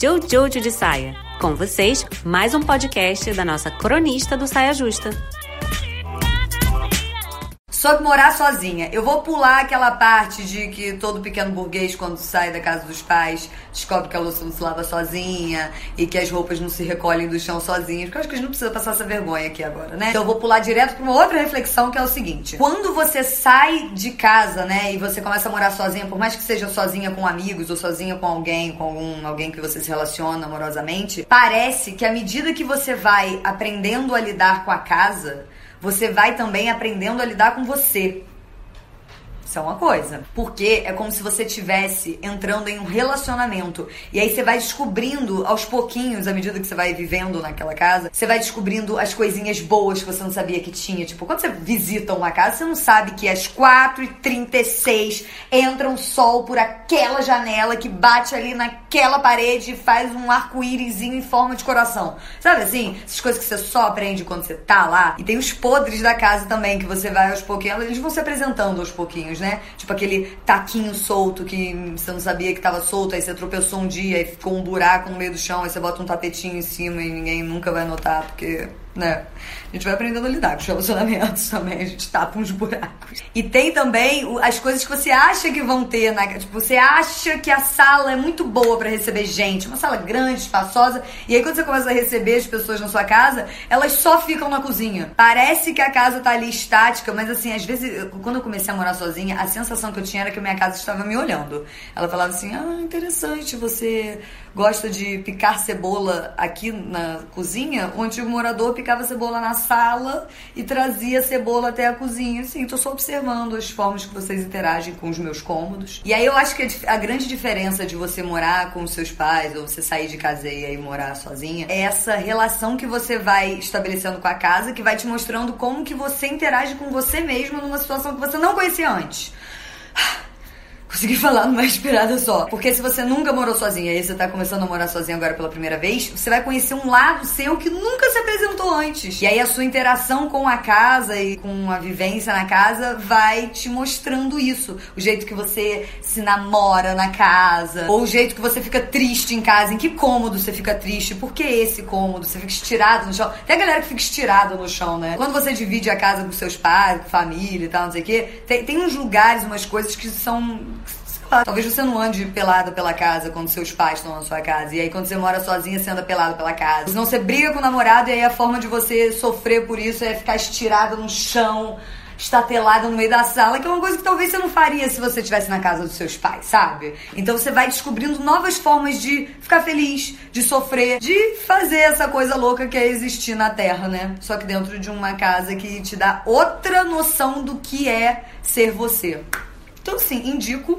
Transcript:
Jojo de Saia. Com vocês, mais um podcast da nossa cronista do Saia Justa. Sobre morar sozinha. Eu vou pular aquela parte de que todo pequeno burguês, quando sai da casa dos pais, descobre que a louça não se lava sozinha e que as roupas não se recolhem do chão sozinhas. Porque eu acho que a gente não precisa passar essa vergonha aqui agora, né? Então eu vou pular direto pra uma outra reflexão que é o seguinte: quando você sai de casa, né, e você começa a morar sozinha, por mais que seja sozinha com amigos ou sozinha com alguém, com algum, alguém que você se relaciona amorosamente, parece que à medida que você vai aprendendo a lidar com a casa, você vai também aprendendo a lidar com você. Isso é uma coisa. Porque é como se você estivesse entrando em um relacionamento. E aí você vai descobrindo aos pouquinhos, à medida que você vai vivendo naquela casa, você vai descobrindo as coisinhas boas que você não sabia que tinha. Tipo, quando você visita uma casa, você não sabe que às 4h36 entra um sol por aquela janela que bate ali naquela parede e faz um arco-íris em forma de coração. Sabe assim? Essas coisas que você só aprende quando você tá lá. E tem os podres da casa também, que você vai aos pouquinhos. Eles vão se apresentando aos pouquinhos né? Tipo aquele taquinho solto que você não sabia que tava solto, aí você tropeçou um dia e ficou um buraco no meio do chão, aí você bota um tapetinho em cima e ninguém nunca vai notar, porque né? A gente vai aprendendo a lidar com os relacionamentos também, a gente tapa uns buracos. E tem também as coisas que você acha que vão ter, na, tipo, você acha que a sala é muito boa para receber gente, uma sala grande, espaçosa, e aí quando você começa a receber as pessoas na sua casa, elas só ficam na cozinha. Parece que a casa tá ali estática, mas assim, às vezes, quando eu comecei a morar sozinha, a sensação que eu tinha era que minha casa estava me olhando. Ela falava assim: "Ah, interessante, você gosta de picar cebola aqui na cozinha?" O antigo morador picava cebola na sala e trazia cebola até a cozinha. Assim, tô só observando as formas que vocês interagem com os meus cômodos. E aí eu acho que a grande diferença de você morar com os seus pais ou você sair de caseia e morar sozinha é essa relação que você vai estabelecendo com a casa que vai te mostrando como que você interage com você mesmo numa situação que você não conhecia antes. Consegui falar numa respirada só. Porque se você nunca morou sozinha e você tá começando a morar sozinha agora pela primeira vez, você vai conhecer um lado seu que nunca se apresentou antes. E aí a sua interação com a casa e com a vivência na casa vai te mostrando isso. O jeito que você se namora na casa, ou o jeito que você fica triste em casa, em que cômodo você fica triste, por que esse cômodo? Você fica estirado no chão. Tem a galera que fica estirada no chão, né? Quando você divide a casa com seus pais, com família e tal, não sei o quê, tem, tem uns lugares, umas coisas que são Talvez você não ande pelado pela casa quando seus pais estão na sua casa. E aí, quando você mora sozinha, você anda pelado pela casa. Senão você briga com o namorado e aí a forma de você sofrer por isso é ficar estirada no chão, estatelada no meio da sala, que é uma coisa que talvez você não faria se você estivesse na casa dos seus pais, sabe? Então você vai descobrindo novas formas de ficar feliz, de sofrer, de fazer essa coisa louca que é existir na Terra, né? Só que dentro de uma casa que te dá outra noção do que é ser você. Então, sim, indico